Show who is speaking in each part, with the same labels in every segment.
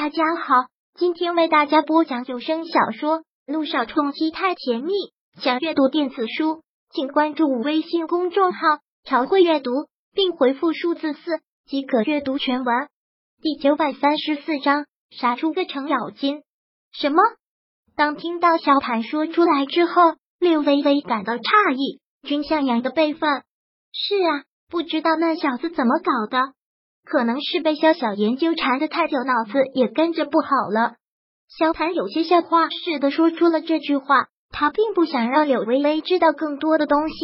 Speaker 1: 大家好，今天为大家播讲有声小说《路上冲击太甜蜜》。想阅读电子书，请关注微信公众号“朝会阅读”，并回复数字四即可阅读全文。第九百三十四章，杀出个程咬金。什么？当听到小谭说出来之后，柳微微感到诧异。君向阳的辈分？是啊，不知道那小子怎么搞的。可能是被萧小言纠缠的太久，脑子也跟着不好了。萧谭有些像话似的说出了这句话，他并不想让柳微微知道更多的东西。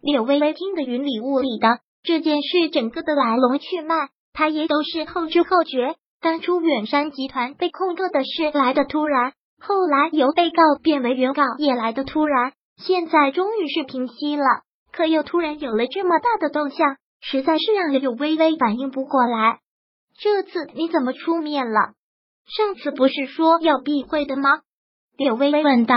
Speaker 1: 柳微微听得云里雾里的，这件事整个的来龙去脉，他也都是后知后觉。当初远山集团被控告的事来的突然，后来由被告变为原告也来的突然，现在终于是平息了，可又突然有了这么大的动向。实在是让柳微微反应不过来。这次你怎么出面了？上次不是说要避讳的吗？柳微微问道。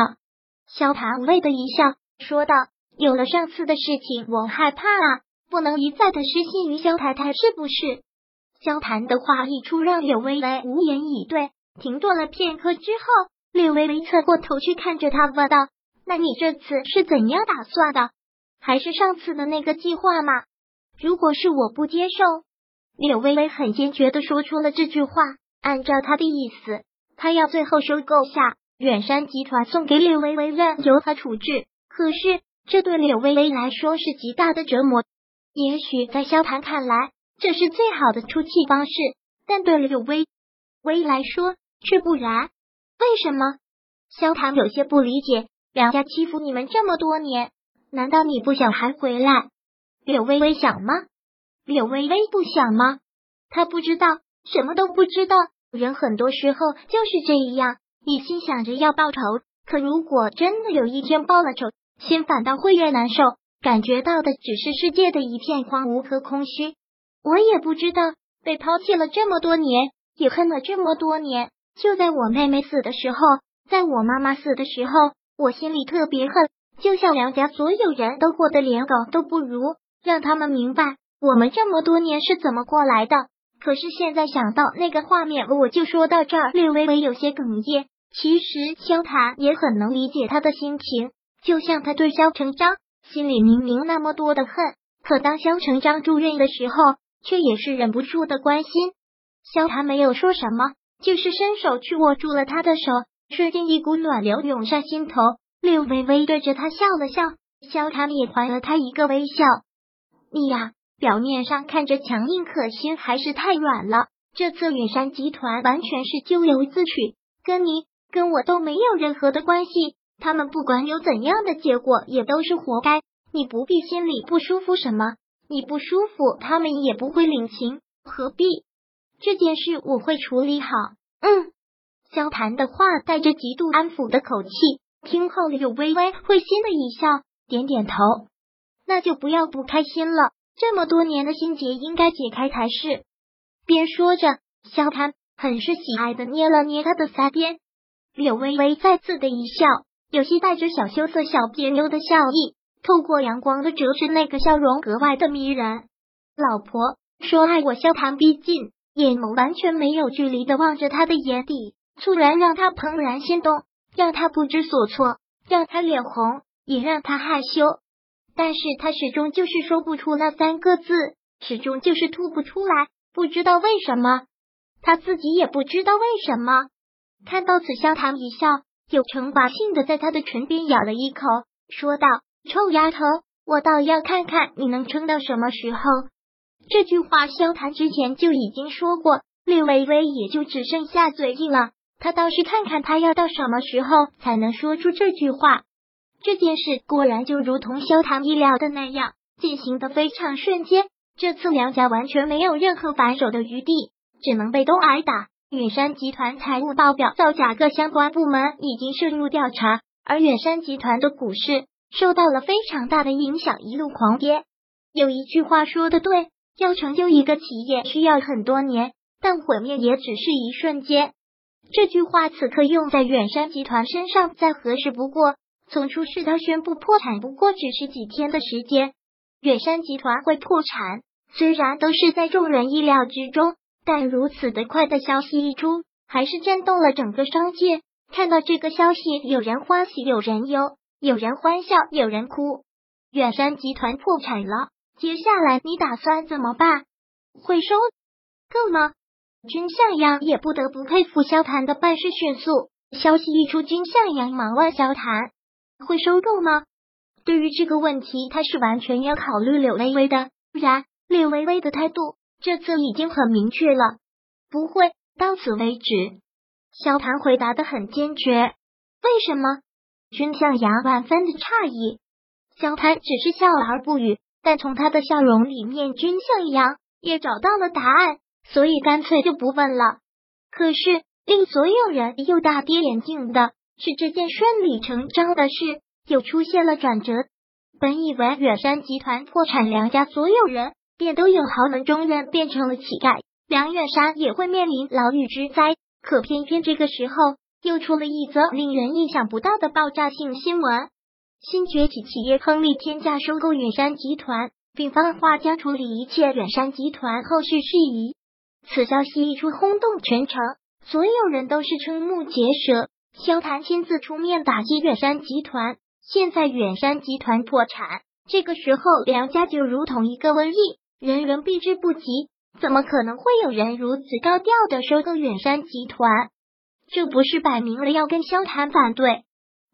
Speaker 1: 萧谭无谓的一笑，说道：“有了上次的事情，我害怕啊，不能一再的失信于萧太太，是不是？”萧谭的话一出，让柳微微无言以对。停顿了片刻之后，柳微微侧过头去看着他，问道：“那你这次是怎样打算的？还是上次的那个计划吗？”如果是我不接受，柳微微很坚决的说出了这句话。按照他的意思，他要最后收购下远山集团，送给柳微微，任由他处置。可是这对柳微微来说是极大的折磨。也许在萧谭看来，这是最好的出气方式，但对柳微微来说却不然。为什么？萧谭有些不理解。梁家欺负你们这么多年，难道你不想还回来？柳微微想吗？柳微微不想吗？他不知道，什么都不知道。人很多时候就是这样，一心想着要报仇，可如果真的有一天报了仇，心反倒会越难受，感觉到的只是世界的一片荒芜和空虚。我也不知道，被抛弃了这么多年，也恨了这么多年。就在我妹妹死的时候，在我妈妈死的时候，我心里特别恨，就像梁家所有人都过得连狗都不如。让他们明白我们这么多年是怎么过来的。可是现在想到那个画面，我就说到这儿，略微微有些哽咽。其实萧谭也很能理解他的心情，就像他对萧成章心里明明那么多的恨，可当萧成章住院的时候，却也是忍不住的关心。萧谭没有说什么，就是伸手去握住了他的手，瞬间一股暖流涌上心头。略微微对着他笑了笑，萧谭也还了他一个微笑。你呀，表面上看着强硬可心，还是太软了。这次远山集团完全是咎由自取，跟你跟我都没有任何的关系。他们不管有怎样的结果，也都是活该。你不必心里不舒服什么，你不舒服，他们也不会领情，何必？这件事我会处理好。嗯，萧谭的话带着极度安抚的口气，听后柳微微会心的一笑，点点头。那就不要不开心了，这么多年的心结应该解开才是。边说着，萧谭很是喜爱的捏了捏他的腮边。柳微微再次的一笑，有些带着小羞涩、小别扭的笑意，透过阳光的折射，那个笑容格外的迷人。老婆说爱我，萧谭逼近，眼眸完全没有距离的望着他的眼底，突然让他怦然心动，让他不知所措，让他脸红，也让他害羞。但是他始终就是说不出那三个字，始终就是吐不出来，不知道为什么，他自己也不知道为什么。看到此，萧谭一笑，有惩罚性的在他的唇边咬了一口，说道：“臭丫头，我倒要看看你能撑到什么时候。”这句话，萧谭之前就已经说过，略微微也就只剩下嘴硬了。他倒是看看他要到什么时候才能说出这句话。这件事果然就如同萧唐意料的那样，进行的非常瞬间。这次梁家完全没有任何反手的余地，只能被动挨打。远山集团财务报表造假，各相关部门已经深入调查，而远山集团的股市受到了非常大的影响，一路狂跌。有一句话说的对，要成就一个企业需要很多年，但毁灭也只是一瞬间。这句话此刻用在远山集团身上，再合适不过。从出事到宣布破产，不过只是几天的时间。远山集团会破产，虽然都是在众人意料之中，但如此的快的消息一出，还是震动了整个商界。看到这个消息，有人欢喜，有人忧，有人欢笑，有人哭。远山集团破产了，接下来你打算怎么办？会收购吗？君向阳也不得不佩服萧谈的办事迅速。消息一出，君向阳忙问萧谈：“会收购吗？”对于这个问题，他是完全要考虑柳微微的。不然，柳微微的态度这次已经很明确了，不会到此为止。萧谭回答的很坚决。为什么？君向阳万分的诧异。萧谭只是笑而不语，但从他的笑容里面，君向阳也找到了答案，所以干脆就不问了。可是令所有人又大跌眼镜的是，这件顺理成章的事又出现了转折。本以为远山集团破产，梁家所有人便都有豪门中人变成了乞丐，梁远山也会面临牢狱之灾。可偏偏这个时候，又出了一则令人意想不到的爆炸性新闻：新崛起企业亨利天价收购远山集团，并放话将处理一切远山集团后续事宜。此消息一出，轰动全城，所有人都是瞠目结舌。萧谈亲自出面打击远山集团，现在远山集团破产，这个时候梁家就如同一个瘟疫，人人避之不及。怎么可能会有人如此高调的收购远山集团？这不是摆明了要跟萧谈反对？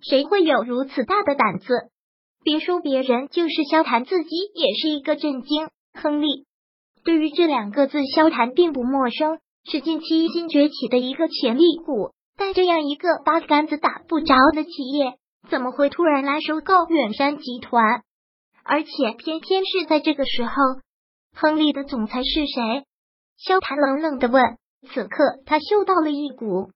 Speaker 1: 谁会有如此大的胆子？别说别人，就是萧谈自己也是一个震惊。亨利对于这两个字，萧谈并不陌生，是近期新崛起的一个潜力股。但这样一个八竿子打不着的企业，怎么会突然来收购远山集团？而且偏偏是在这个时候。亨利的总裁是谁？萧谈冷冷的问。此刻他嗅到了一股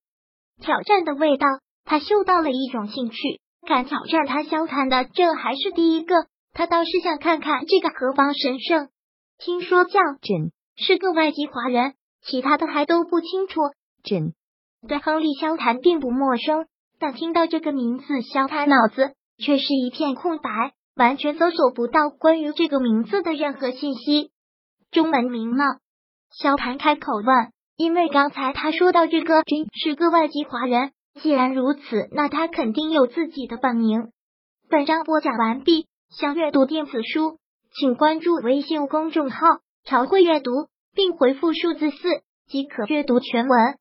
Speaker 1: 挑战的味道，他嗅到了一种兴趣，敢挑战他萧谈的，这还是第一个。他倒是想看看这个何方神圣。听说叫朕是个外籍华人，其他的还都不清楚。朕对亨利萧谈并不陌生，但听到这个名字，萧谈脑子却是一片空白，完全搜索不到关于这个名字的任何信息。中文名呢？萧谈开口问，因为刚才他说到这个君是个外籍华人，既然如此，那他肯定有自己的本名。本章播讲完毕，想阅读电子书，请关注微信公众号“朝会阅读”，并回复数字四即可阅读全文。